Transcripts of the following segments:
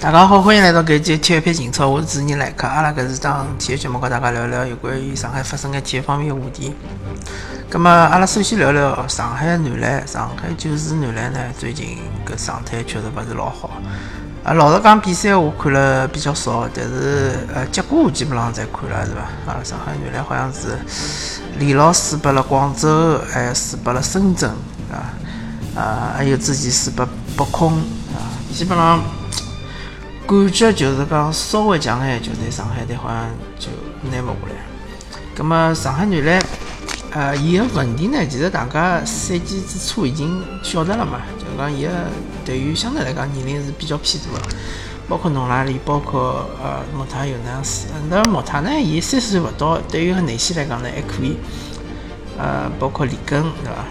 大家好，欢迎来到搿一期体育篇情操，我是主持人来客。阿拉搿是档体育节目，跟大家聊聊有关于上海发生的体育方面的话题。葛末阿拉首先聊聊上海男篮，上海九市男篮呢，最近搿状态确实勿是老好。啊，老实讲，比赛我看了比较少，但是呃，结果我基本上侪看了，是伐？啊，上海男篮好像是连牢输拨了广州，还输拨了深圳，啊，啊，还有之前输拨北控，啊，基本上。感觉就是讲稍微强眼球队，上海队好像就拿勿下来。葛末上海男篮，呃，伊个问题呢，其实大家赛季之初已经晓得了嘛，就讲伊个队员相对来讲年龄是比较偏大个，包括侬拉里，包括呃莫塔尤那斯。那莫塔呢，伊三十岁勿到，对于内线来讲呢还可以。呃，包括里根，对伐？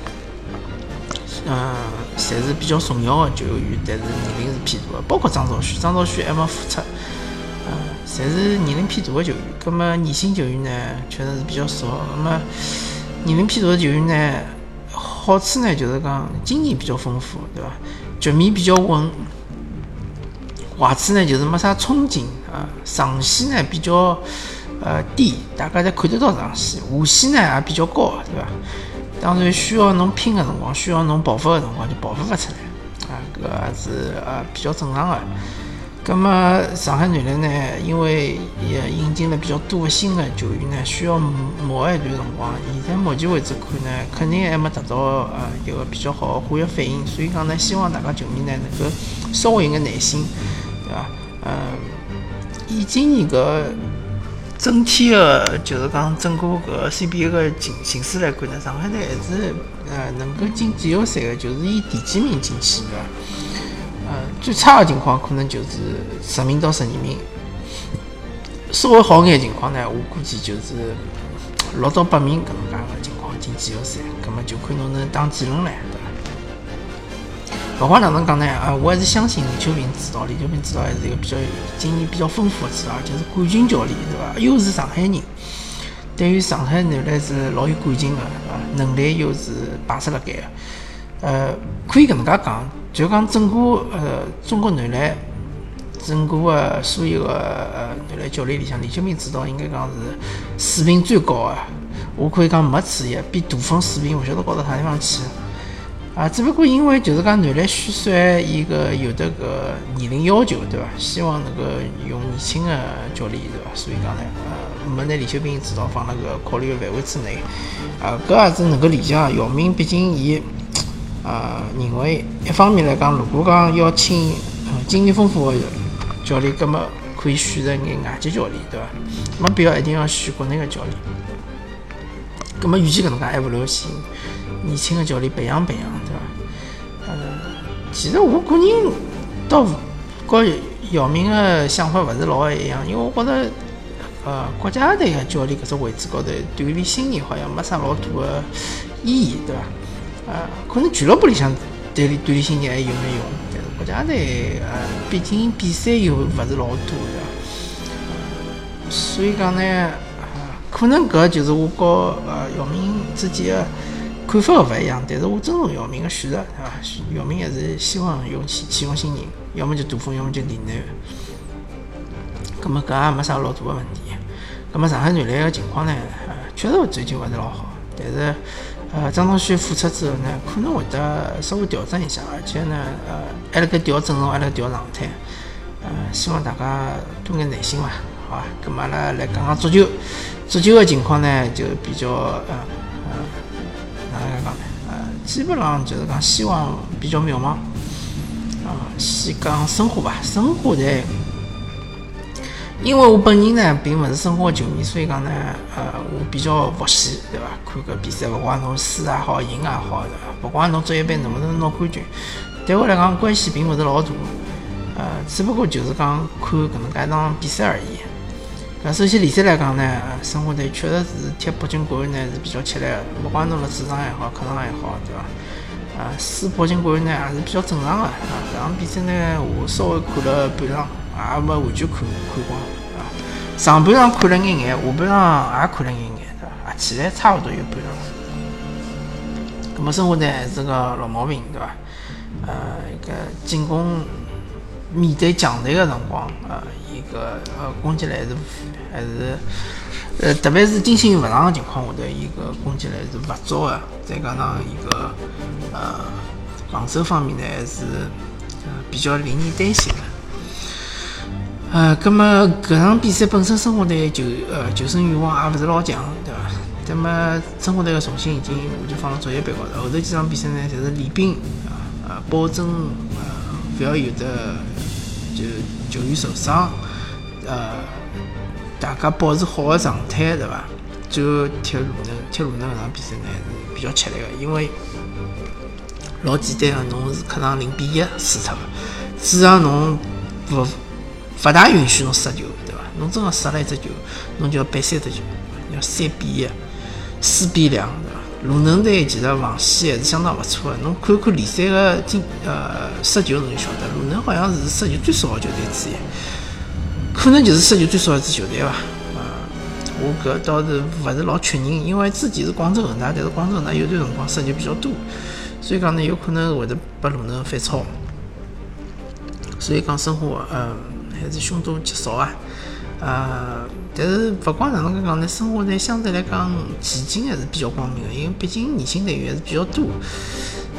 嗯，侪是比较重要的球员，但是年龄是偏大的，包括张兆旭，张兆旭还没复出，嗯，侪是年龄偏大的球员。葛么年轻球员呢，确实是比较少。那么年龄偏大的球员呢，好处呢就是讲经验比较丰富，对伐？局面比较稳。坏处呢就是没啥冲劲啊，上限呢比较呃低，大家侪看得到上限，下限呢也比较高，对伐？当然，需要侬拼个辰光，需要侬爆发个辰光就爆发勿出来，啊，搿个是呃比较正常个。葛么上海男篮呢，因为也引进了比较多个新个球员呢，需要磨一段辰光。现在目前为止看呢，肯定还没达到呃一个比较好的化学反应，所以讲呢，希望大家球迷呢能够稍微有眼耐心，对伐？嗯，以今年搿。整体的，就是讲整个搿 CBA 个形形势来看呢，上海队还是呃能够进季后赛的，就是以第几名进去的。呃，最差的情况可能就是十名到十二名，稍微好眼情况呢，我估计就是六到八名搿能介个情况进季后赛，葛末就看侬能打几轮了，勿管哪能讲呢，啊，我还是相信李秋平指导。李秋平指导还是一个比较经验比较丰富的指导，就是冠军教练，对伐？又是上海人，对于上海男篮是老有感情的，啊，能力又是摆出辣盖的。呃，可以搿能介讲，就讲整个呃中国男篮，整个的所有的呃男篮教练里向，李秋平指导应该讲是水平最高的。我可以讲没之一，比杜锋水平勿晓得高到啥地方去。啊，只不过因为就是讲男篮选帅，伊个有的个年龄要求，对伐？希望能够用年轻的教练，对伐？所以讲呢，呃，没拿李秀斌指导放辣个考虑的范围之内。啊，搿也是能够理解。姚明毕竟伊，啊，认为一方面来讲，如果讲要请经验丰富的教练，葛么可以选择眼外籍教练，对伐？没必要一定要选国内的教练。葛么与其搿能介，还勿如先。年轻的教练培养培养，对伐？呃，其实我个人倒和姚明的想法勿是老一样，因为我觉着，呃，国家队的教练搿只位置高头锻炼新人好像没啥老大的意义，对伐？呃，可能俱乐部里向锻炼锻炼新人还有眼用，但是国家队呃，毕竟比赛又勿是老多，对伐？所以讲呢，可能搿就是我和呃姚明之间的。看法勿一样，但是我尊重姚明的选择，对伐？姚明还是希望用启启用新人，要么就杜锋，要么就李楠。葛么搿也没啥老大的问题。葛么上海男篮个情况呢？呃，确实最近勿是老好，但是呃，张东旭复出之后呢，可能会得稍微调整一下，而且呢，呃，还辣盖调阵容，还辣盖调状态。呃，希望大家多眼耐心伐？好伐？葛么阿拉来讲讲足球，足球个情况呢，就比较呃。哪哪能讲呢？呃，基本上就是讲希望比较渺茫。啊，先讲申花吧，申花队，因为我本人呢并勿是申花球迷，所以讲呢，呃，我比较佛系，对伐？看搿比赛，勿管侬输也好，赢也好，对伐？勿管侬足一般能不能拿冠军，对我来讲关系并勿是老大。呃，只不过就是讲看搿能介一场比赛而已。那首先联赛来讲呢，申花队确实是踢北京国安呢是比较吃力的，不管侬辣主场也好，客场也好，对伐？啊，输北京国安呢也是比较正常的啊。搿场比赛呢，我稍微看了半场，也没完全看看光啊。上半场看了眼眼，下半场也看了眼眼，对伐？啊，起来差勿多有半场。搿么申花队还是个老毛病，对伐？呃，一个进攻面对强队个辰光，呃，伊个呃攻击力还是还是，呃，特别是金星勿上个情况下头，伊个攻击力是勿足个。再加上伊个呃防守方面呢，还是呃比较令人担心个。呃，葛么搿场比赛本身申花队就呃求胜欲望也勿是老强，对伐？那么申花队个重心已经完全放到作业班高头，后头几场比赛呢，侪是练兵啊，呃，保证勿要有的就球员受伤，呃，大家保持好个状态，对伐？最后踢鲁能，踢鲁能搿场比赛呢是比较吃力个，因为老简单个，侬是客场零比一输脱个，主场侬勿。勿大允许侬失球，对伐？侬真个失了一只球，侬就要赔三只球，要三比一、四比两，鲁能队其实防线还是相当勿错个，侬看看联赛个进呃失球，侬就晓得，鲁能好像是失球最少个球队之一，可能就是失球最少一支球队伐？啊，我搿倒是勿是老确认，因为之前是广州恒大，但是广州恒大有段辰光失球比较多，所以讲呢，有可能会得拨鲁能反超，所以讲申花，嗯。还是凶多吉少啊，呃，但是不管哪能介讲呢，生活在相对来讲前景还是比较光明的，因为毕竟年轻队员还是比较多。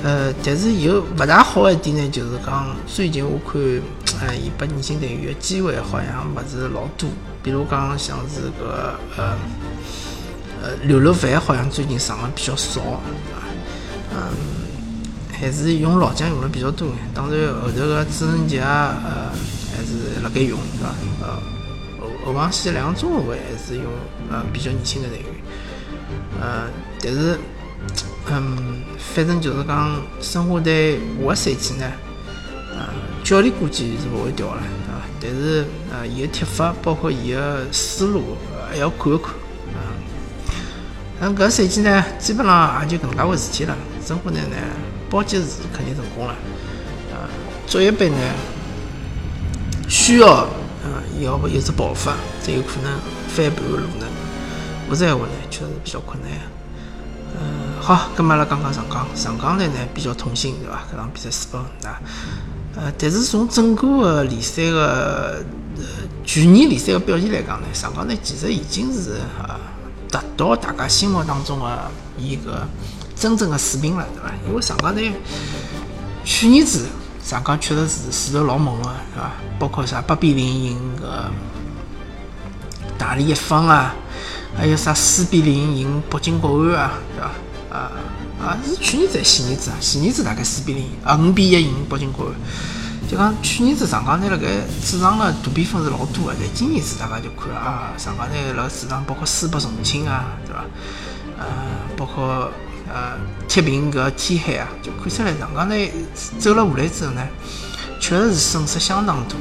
呃，但是有勿大好一点呢，就是讲最近我看，呃，伊拨年轻队员的机会好像勿是老多，比如讲像是搿呃呃刘乐凡好像最近上的比较少，啊，嗯。还是用老将用的比较多，当然后头个朱晨杰，呃，还是辣盖用，对伐？呃，后后防线两个中后卫还是用呃比较年轻的队员，呃，但是，嗯，反正就是讲申花队下个赛季呢，呃，教练估计是勿会调了，对伐？但是呃，伊个踢法包括伊个思路还要看一看，啊，那搿赛季呢，基本上也就搿能介回事体了，申花队呢。保级是肯定成功了，啊，作业杯呢需要，啊，要不有只爆发，才有可能翻盘的路呢，否则话呢确实是比较困难。嗯，好，咁么阿拉讲讲上港，上港队呢比较痛心，对伐？搿场比赛输拨恒大，呃，但是从整个的联赛的呃去年联赛的表现来讲呢，上港队其实已经是啊达到大家心目当中的一个。真正的水平了，对伐？因为上港队去年子上港确实是势头老猛个，对伐？包括啥八比零赢个大连一方啊，还有啥四比零赢北京国安啊，对伐？啊啊是去年子前年子啊？前年子大概四比零啊五比一赢北京国安。就讲去年子上港队辣盖主场个大比分是老多个，但今年子大家就看啊，上港队辣主场包括输拨重庆啊，对伐？呃，包括。呃，踢平搿天海啊，就看出来上港队走了下来之后呢，确实是损失相当多。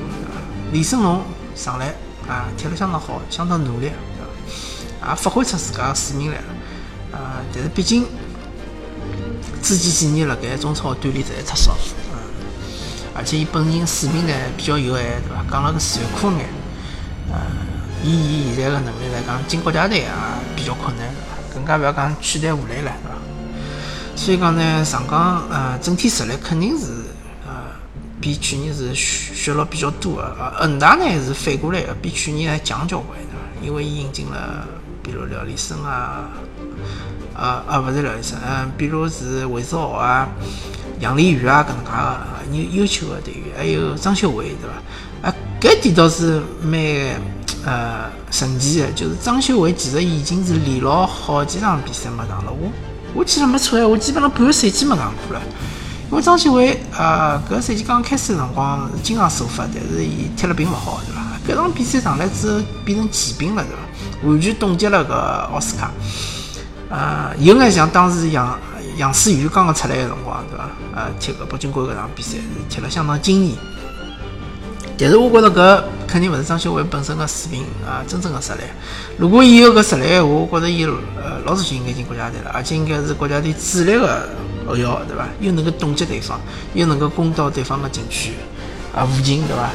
李胜龙上来啊，踢了相当好，相当努力，对伐？也发挥出自家个水平来了。啊，但是毕竟之前几年辣盖中超锻炼实在太少，嗯，而且伊本人水平呢比较有限，对伐？讲了个残酷眼，呃，以伊现在个能力来讲，进国家队也比较困难，更加勿要讲取代吴磊了，对伐？所以讲呢，上港呃整体实力肯定是呃比去年是削弱比较多的。恒大呢是反过来的，比去年还强交关，对伐？因为伊引进了比如廖立生啊，啊啊勿是廖立生，嗯，比如是韦世豪啊、杨立瑜啊搿能介个优优秀的队员，还有张秀伟，对伐？啊，搿点倒是蛮呃神奇的，就是张秀伟其实已经是连牢好几场比赛没上了，我。我记得没错哎，我基本上半个赛季没上过了。因为张继伟啊，搿个赛季刚开始的辰光是经常首发，但是伊踢了并勿好，对伐？搿场比赛上来之后变成骑兵了，对伐？完全冻结了搿奥斯卡。啊，有眼像当时杨杨思雨刚刚出来的辰光，对伐？啊，踢搿北京国安搿场比赛是踢了相当惊艳。但是我觉着搿肯定勿是张秀伟本身个水平啊，真正的实力。如果伊有搿实力话，我觉着伊呃老早就应该进国家队了，而且应该是国家队主力个后腰，对伐？又能够冻结对方，又能够攻到对方的禁区啊附近，对伐？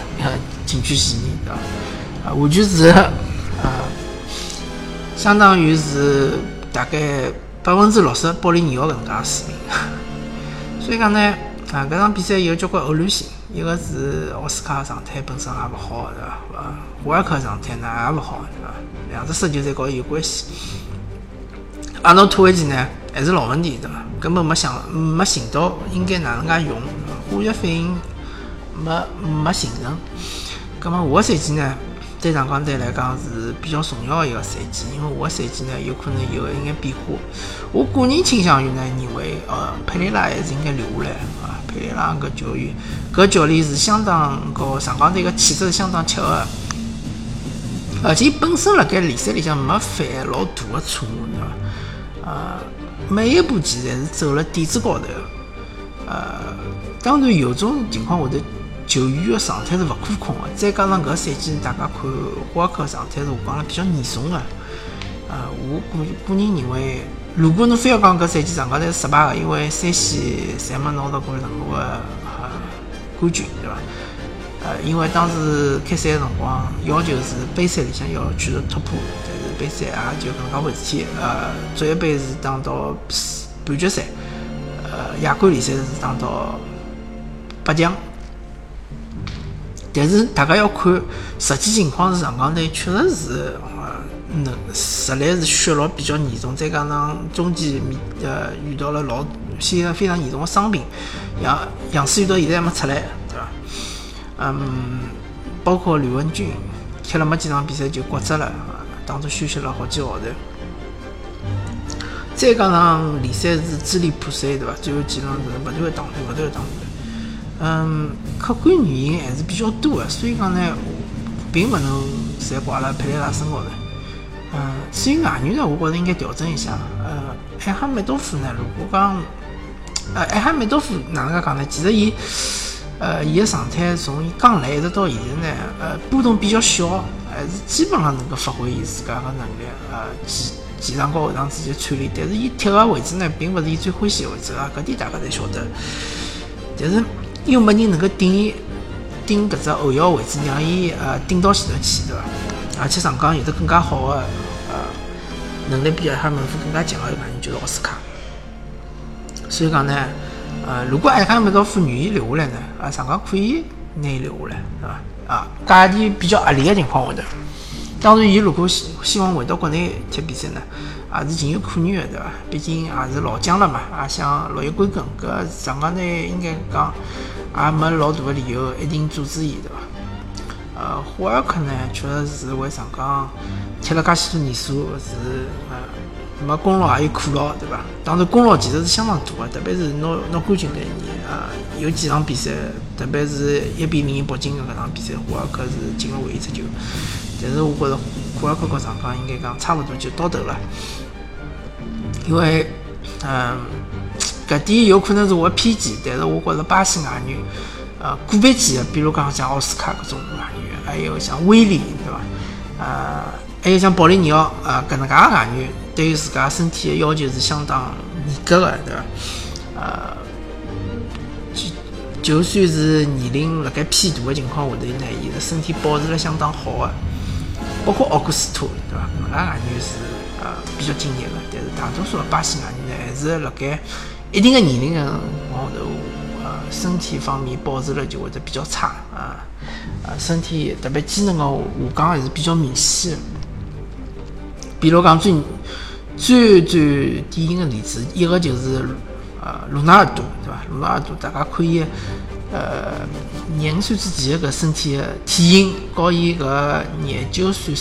禁区线对伐？啊，完全是啊，相当于是大概百分之六十保利尼奥搿能介水平。所以讲呢。啊，搿场比赛有交关偶然性，一个是奥斯卡状态本身也勿好，对伐？呃，胡尔克状态呢也勿好，对伐？两只手球侪跟伊有关系。阿诺托维奇呢还是老问题，对伐？根本没想没寻到应该哪能介用，化学反应没没形成。葛末下个赛季呢？对上港队来讲是比较重要的一个赛季，因为下个赛季呢有可能有一眼变化。我个人倾向于呢认为，呃，佩雷拉还是应该留下来啊。佩雷拉搿教员，搿教练是相当高上港队个气质是相当契合，而且本身辣盖联赛里向没犯老大的错误，对伐？呃，每一步棋侪是走了点子高头。呃，当然有种情况下头。球员的状态是勿可控的，再加上搿赛季大家看霍尔克状态是下降了比较严重的。呃，我个个人认为，如果侬非要讲搿赛季上港队失败的，因为三线侪没拿到过任何的冠军，对伐？呃，因为当时开赛的辰光要求是杯赛里向要取得突破，但是杯赛也就搿能介回事体。呃，足协杯是打到半决赛，呃，亚冠联赛是打到八强。但是大家要看实际情况是上港队确实是呃能实力是削落比较严重，再加上中间面呃遇到了老些非常严重的伤病，杨杨思雨到现在还没出来，对伐？嗯，包括刘文军踢了没几场比赛就骨折了，当中休息了好几个号头。再加上联赛是支离破碎，对伐？最后几场是勿断的打乱，勿断的打乱。嗯，客观原因还是比较多的，所以讲呢，并不能侪挂辣佩雷拉身高头。嗯，至于外援呢，我觉着应该调整一下。呃，艾哈梅多夫呢，如果讲，呃，艾哈梅多夫哪能介讲呢？其实伊，呃，伊个状态从伊刚来一直到现在呢，呃，波动比较小，还是基本上能够发挥伊自家个能力。呃，前前场和后场之间串联，但是伊踢个位置呢，并不是伊最欢喜个位置啊，搿点大家侪晓得。但是。又没人能够顶伊顶搿只后腰位置，让伊呃顶到前头去，对伐？而且上港有得更加好的呃能力，比阿哈梅夫更加强的一个人就是奥斯卡。所以讲呢，呃，如果阿哈梅多夫愿意留下来呢，啊，上港可以拿伊留下来，对伐？啊，价钿比较合理的情况下头，当然，伊如果希希望回到国内踢比赛呢？也是情有可原的，对伐？毕竟也是老将了嘛，也想落叶归根。搿上港队应该讲也没老大的理由一定阻止伊，对伐？呃，霍尔克呢，确实是为上港踢了介许多年数，是呃没功劳也有苦劳，对伐？当然功劳其实是相当大个，特别是拿拿冠军搿一年啊，有几场比赛，特别是一比零北京搿场比赛，霍尔克是进了唯一只球。但是我觉着霍尔克和上港应该讲差勿多就到头了。因为，嗯，搿点有可能是我偏见，但是我觉着巴西外援，呃，个别几个，比如讲像奥斯卡搿种外援，还有像威廉，对伐？呃，还有像保利尼奥，呃，搿能介个外援，对于自家身体的要求是相当严格的，对伐？呃，就就算是年龄辣盖偏大的情况下头呢，伊个身体保持了相当好的，包括奥古斯托，对伐？搿个外援是。呃，比较敬业的，但是大多数的巴西外援呢，还是辣盖一定的年龄的往后头，身体方面保持了就会得比较差啊，呃，身体特别机能的下降还是比较明显。比如讲最最最典型的例子，一个就是呃，罗纳尔多，对吧？罗纳尔多，大家可以呃，廿五岁之前个身体的体型，和伊搿廿九岁。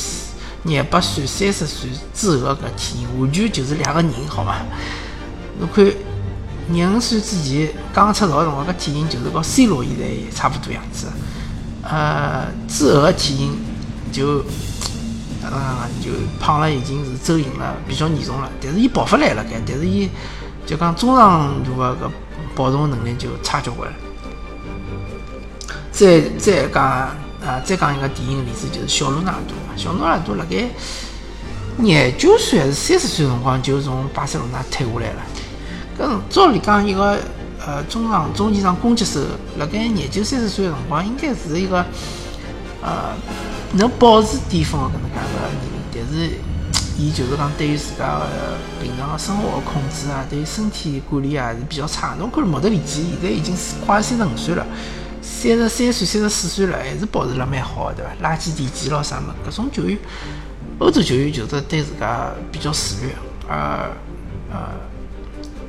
廿八岁、三十岁之后个体型，完全就是两个人，好伐？侬看廿五岁之前刚出道的辰光，搿体型就是和 C 罗现在差不多样子。呃，之后个体型就，嗯，就胖了，已经是走形了，比较严重了。但是伊爆发来了，该，但是伊就讲中长途个搿保重能力就差交关了。再再讲。啊，再讲一个典型例子，就是小罗纳尔多。小罗纳尔多辣盖廿九岁还是三十岁辰光就从巴塞罗那退下来了。搿照理讲，一个呃中场、中前场攻击手，辣盖廿九、三十岁个辰光应该是一个呃能保持巅峰的搿能介个人，但是伊就是讲对于自家个平常个生活个控制啊，对于身体管理啊是比较差。侬看莫德里奇现在已经快三十五岁了，三十三岁、三十四岁了，还是保持了蛮好个，对伐？拉起地基咯啥么？搿种球员，欧洲球员就是对自家比较自律，而呃，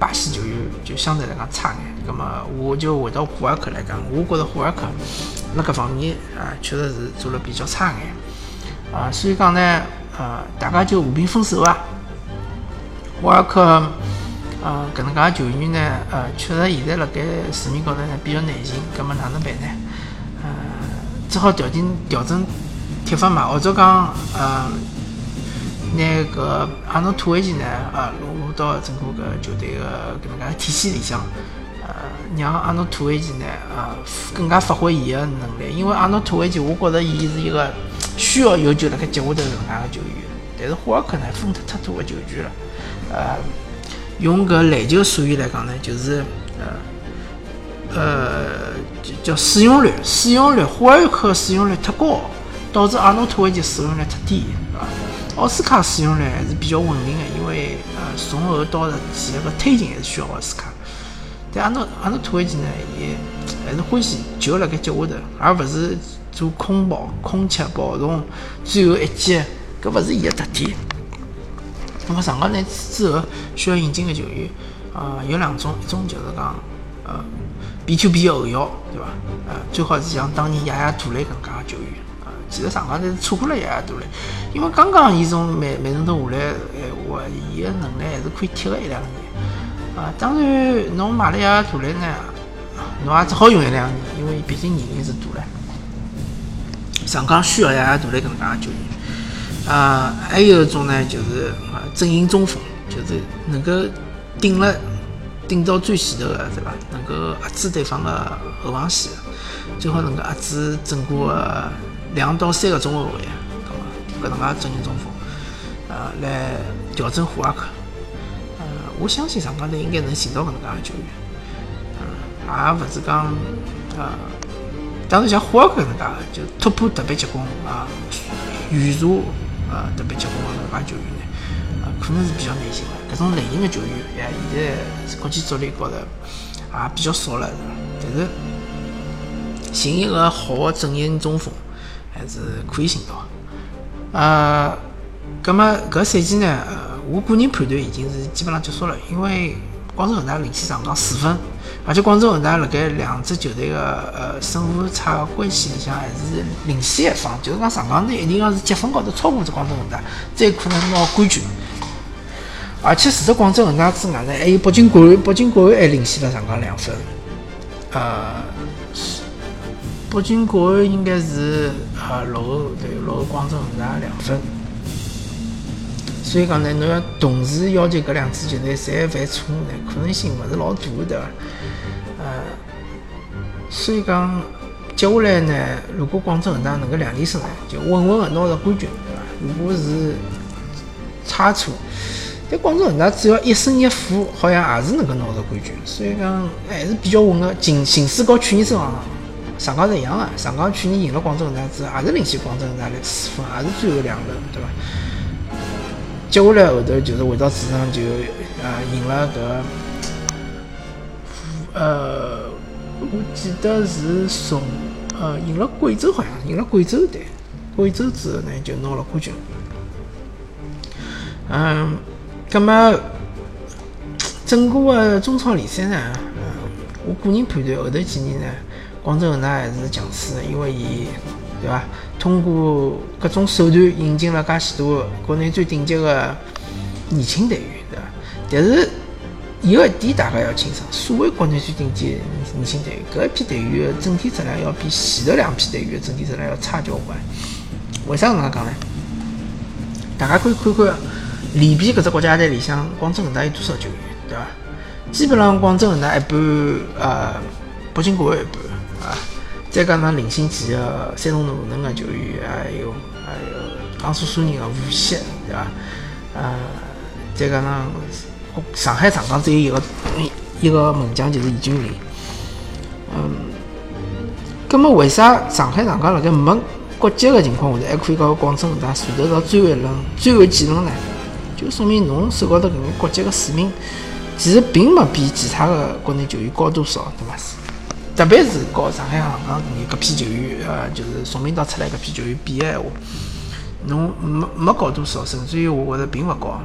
巴西球员就相对来讲差眼。葛末我就回到胡尔克来讲，我觉着胡尔克辣搿方面啊，确实是做了比较差眼。啊，所以讲呢，呃，大家就和平分手啊。胡尔克，呃，搿能介球员呢，呃，确实现在辣盖市面高头呢比较难寻，葛末哪能办呢？呃，只好调整调整踢法嘛，或者讲，呃，拿搿阿诺托维奇呢，呃，融入到整个搿球队个搿能介体系里向，呃，让阿诺托维奇呢，呃，更加发挥伊个能力，因为阿诺托维奇，我觉着伊是一个。需要有球辣盖脚下头搿能介个球员，但是霍尔克呢分得太多个球权了。呃，用搿篮球术语来讲呢，就是呃呃叫使用率，使用率霍尔克使用率太高，导致阿诺托维奇使用率太低，奥斯卡使用率还是比较稳定的，因为呃从后到前个推进还是需要奥斯卡。但阿诺阿诺托维奇呢，也还是欢喜球辣盖脚下头，而勿是。做空跑、空切、跑动，最后一击，搿勿是伊个特点。那么上港呢之后需要引进个球员，啊，有两种，一种就是讲，呃，B to B 后腰，对伐？呃，最好是像当年亚亚杜雷搿能介个球员。其实上港呢是错过了亚亚杜雷，因为刚刚伊从曼曼城头下来，哎，话伊个能力还是可以踢个一两年。啊，当然侬买了亚亚杜雷呢，侬也只好用一两年，因为毕竟年龄是大了。上港需要亚亚杜雷搿能介个球员，啊，还有一种呢，就是啊，阵营中锋，就是能够顶了顶到最前头个，对伐？能够压制对方个后防线，最好能够压制整个个两到三个中后卫，搿么搿能介阵营中锋，啊，来调整霍尔克，呃，我相信上港队应该能寻到搿能介个球员，啊，也勿是讲啊。当然，像霍尔克搿能介，就突破特别结棍啊，预查啊特别结棍个搿介球员呢，啊可能是比较难寻个。搿种类型个球员，哎，现在国际足联高头也比较少了，但是寻一个好个阵营中锋还是可以寻到。呃，葛么搿赛季呢，我个人判断已经是基本上结束了，因为广州恒大领先上港四分。而且广州恒大辣盖两支球队个呃胜负差关系里向还是领先一方，就是讲上港队一定要是积分高头超过这广州恒大，才可能拿冠军。而且除了广州恒大之外呢，还有北京国安，北京国安还领先了上港两分。呃，北京国安应该是呃落后对落后广州恒大两分。所以讲呢，侬要同时要求搿两支球队侪犯错误呢，可能性勿是老大，对伐？呃，所以讲接下来呢，如果广州恒大能够两连胜呢，就稳稳的拿到冠军，对伐？如果是差错，但广州恒大只要一胜一负，好像也是能够拿到冠军，所以讲还是比较稳的。形形势和去年正好，上港是一样的，上港去年赢了广州恒大之后，也是领先广州恒大来四分，也是最后两轮，对伐？接下来后头就是回到主场就啊赢了个，呃，我记得是从呃赢了贵州，好像赢了贵州队，贵州之后呢就拿了冠军。嗯，那么整个个中超联赛呢，嗯，我个人判断后头几年呢，广州恒大还是强势，因为伊。对伐？通过各种手段引进了介许多国内最顶级的年轻队员，对伐？但是有一点大家要清爽，所谓国内最顶级年轻队员，搿一批队员的整体质量要比前头两批队员整体质量要差交关。为啥搿能介讲呢？大家可以看看里边搿只国家队里向，广州恒大有多少球员，对伐？基本上广州恒大一半，呃，北京国安一半，啊。再加上领先几个山东鲁能的球员，还有还有江苏苏宁的无锡，对伐？呃，再加上上海上港只有一个一个门将，就是易军林。嗯，那么为啥上海上港辣盖没国籍的情况下头，还可以搞广州恒大传得到最后一轮、最后几轮呢？就说明侬手高头搿眼国籍的水平，其实并没比其他的国内球员高多少，对伐？特别是和上海航港搿批球员，呃，就是宋明道出来搿批球员比个闲话，侬没没高多少，甚至于我觉着并勿高。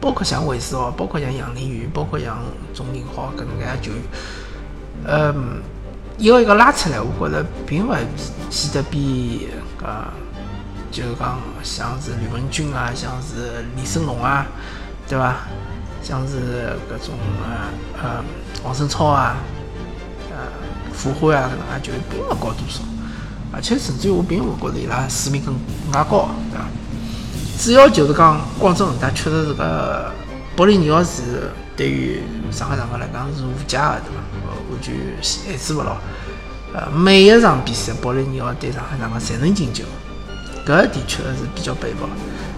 包括像韦世豪，包括像杨凌宇，包括像钟宁浩搿能介球员，嗯，一个一个拉出来，我觉着并勿显得比呃，就是讲像是吕文君啊，像是李胜龙啊，对伐？像是搿种呃呃王胜超啊，呃傅辉啊搿能介球并勿高多少，而且甚至于我并勿觉着伊拉水平更更加高，对伐？主要就是讲，广州恒大确实是个保利尼奥是对于上海上港来讲是无价的，对伐？完全限制勿牢。呃，每一场比赛，保利尼奥对上海上港侪能进球，搿的确是比较佩服。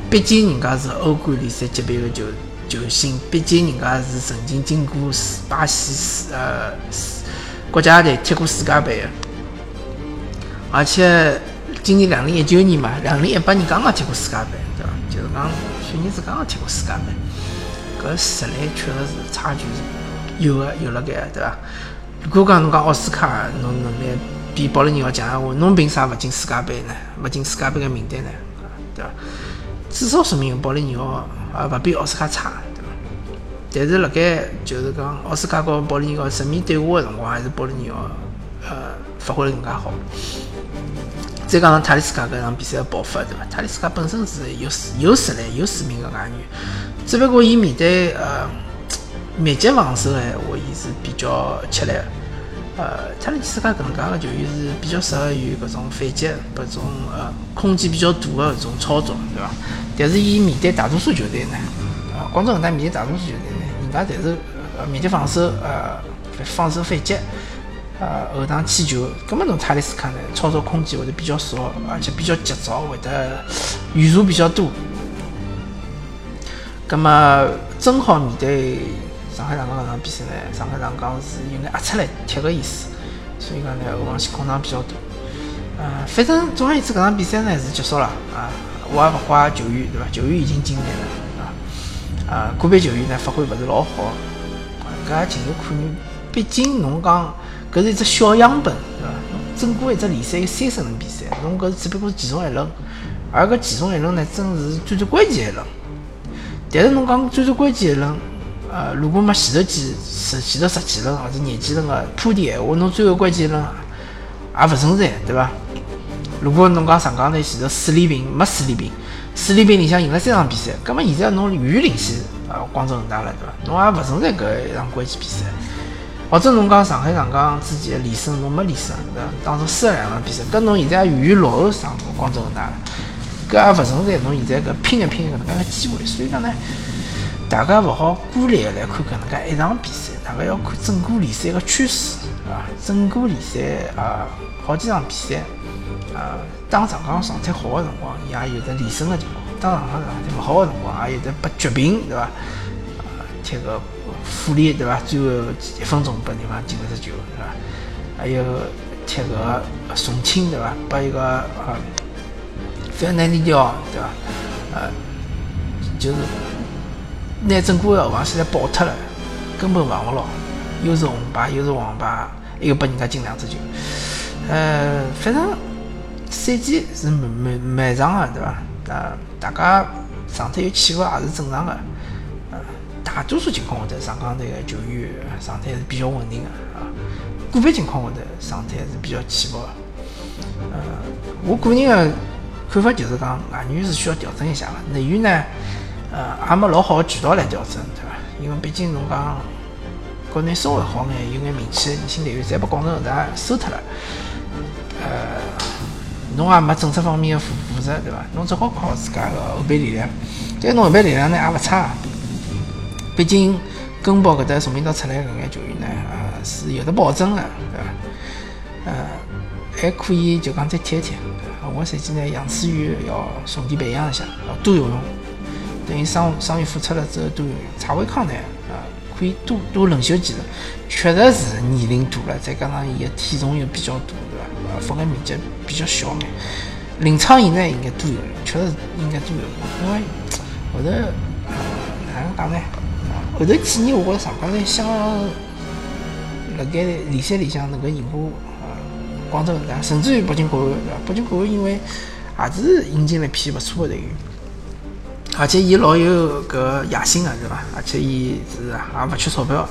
毕竟人家是欧冠联赛级别的球球星，毕竟人家是曾经进过巴西呃国家队踢过世界杯的，而且今年两零一九年嘛，两零一八年刚刚踢过世界杯。对伐就是讲，去年子刚刚踢过世界杯，搿实力确实是差距是有的，有了该，对伐？如果讲侬讲奥斯卡侬能力比保利尼奥强闲话，侬凭啥勿进世界杯呢？勿进世界杯个名单呢？对伐？至少说明保利尼奥也勿比奥斯卡差，但是辣盖就是讲奥斯卡和保利尼奥正面对话个辰光，还是保利尼奥呃发挥得更加好。再讲塔利斯卡搿场比赛的爆发，对伐？塔利斯卡本身是有有实力、有水平个外援，只不过伊面对呃密集防守个闲话，伊是比较吃力个。呃，塔利斯卡搿能介个球员是比较适合于搿种反击、搿种呃空间比较大个搿种操作，对伐？但是伊面对大多数球队呢，呃，广州恒大面对大多数球队呢，人家侪是呃密集防守，呃防守反击。呃，后场起球，根本侬塔利斯卡呢，操作空间会得比较少，而且比较急躁，会得语速比较多。葛么正好面对上海上港搿场比赛呢，上海上港是有眼压出来踢个意思，所以讲呢，后防线空档比较多。呃，反正总而言之，搿场比赛呢是结束了啊，我也勿怪球员，对伐？球员已经尽力了，啊，个别球员呢发挥勿是老好，搿也情有可原。毕竟侬讲。搿是一只小样本，对伐？整个一只联赛有三十轮比赛，侬搿只不过是其中一轮，而搿其中一轮呢，正是最最关键一轮。但是侬讲最最关键一轮，呃，如果没前头几、前头十几轮或者廿几轮个铺垫闲话，侬最后关键一轮也勿存在，对伐？如果侬讲上港队前头四连平没四连平，四连平里向赢了三场比赛，葛末现在侬远领先啊广州恒大了，对伐？侬也勿存在搿一场关键比赛。或者侬讲上海上港之前连胜侬没连胜，对伐？当中输了两场比赛，搿侬现在远远落后上广州恒大了，搿也勿存在侬现在搿拼一拼搿能介个机会。所以讲呢，大家勿好孤立来看搿能介一场比赛，大家要看整个联赛个趋势，对伐？整个联赛啊，好几场比赛啊，当上港状态好个辰光，伊也有得连胜个情况；当上港状态勿好个辰光，也有得被绝平，对伐？啊，踢个。富力对伐？最后一分钟拨对方进了只球，对伐？还有踢个重庆对伐？拨一个呃费尔南迪奥对伐？呃，就是拿整个后防线侪爆脱了，根本防勿牢，又是红牌又是黄牌，又拨人家进两只球。呃，反正赛季是漫漫漫长个对伐？呃，大家状态有起伏也是正常个。大多数情况下头，上港队个球员状态是比较稳定的啊。个别情况下头，状态是比较起伏的。呃，我个人的看法就是讲，外援是需要调整一下的，内援呢，呃，也没老好的渠道来调整，对伐？因为毕竟侬讲国内稍微好眼、有眼名气的年轻队员，侪被广州恒大收脱了。呃，侬也没政策方面的扶扶持，对伐？侬只好靠自家个后备力量。但侬后备力量呢，也勿差。毕竟，根宝搿搭从明岛出来搿眼球员呢，呃，是有的保证的，对伐？呃，还可以就讲再踢一踢。下赛季呢，杨思雨要重点培养一下，要多用用。等于伤伤愈复出了之后多用用。蔡伟康呢，呃，可以多多轮休几日。确实是年龄大了，再加上伊个体重又比较大，对伐？呃，覆盖面积比较小眼。林昌颖呢，应该多用用，确实应该多用用，因为。后头哪能讲呢？后头几年，我觉着上港队想辣盖联赛里向能够赢过呃广州恒大，甚至于北京国安，对伐？北京国安因为也是引进了一批勿错的队员，而且伊老有搿野心个，对伐？而且伊是也勿缺钞票。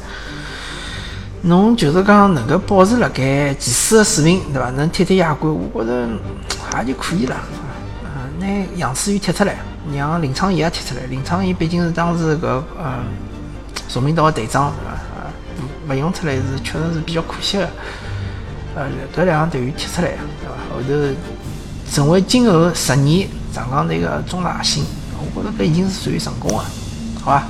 侬就是讲能够保持辣盖前四个水平，对伐？能踢踢亚冠，我觉着也就可以了。嗯，拿杨思雨踢出来，让林昌义也踢出来。林昌义毕竟是当时搿嗯崇明岛个队长，对伐？勿用出来是确实是比较可惜个。呃，搿两个队员踢出来，对伐？后头成为今后十年上港队个中大核心，我觉着搿已经是属于成功个，好伐？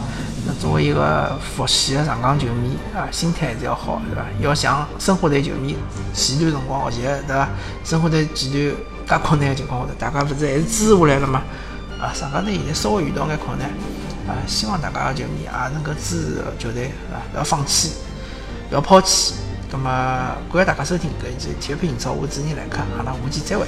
那作为一个佛系的上港球迷啊，心态还是要好，对伐？要像申花队球迷前段辰光学习，对伐？申花队前段介困难的情况下头，大家勿是还是支持下来了吗？啊，上港队现在稍微遇到眼困难，啊，希望大家的球迷也能够支持球队，啊，不要放弃，不要抛弃。那么，感谢大家收听搿一期体育频道，我是主持人来客，阿拉下期再会。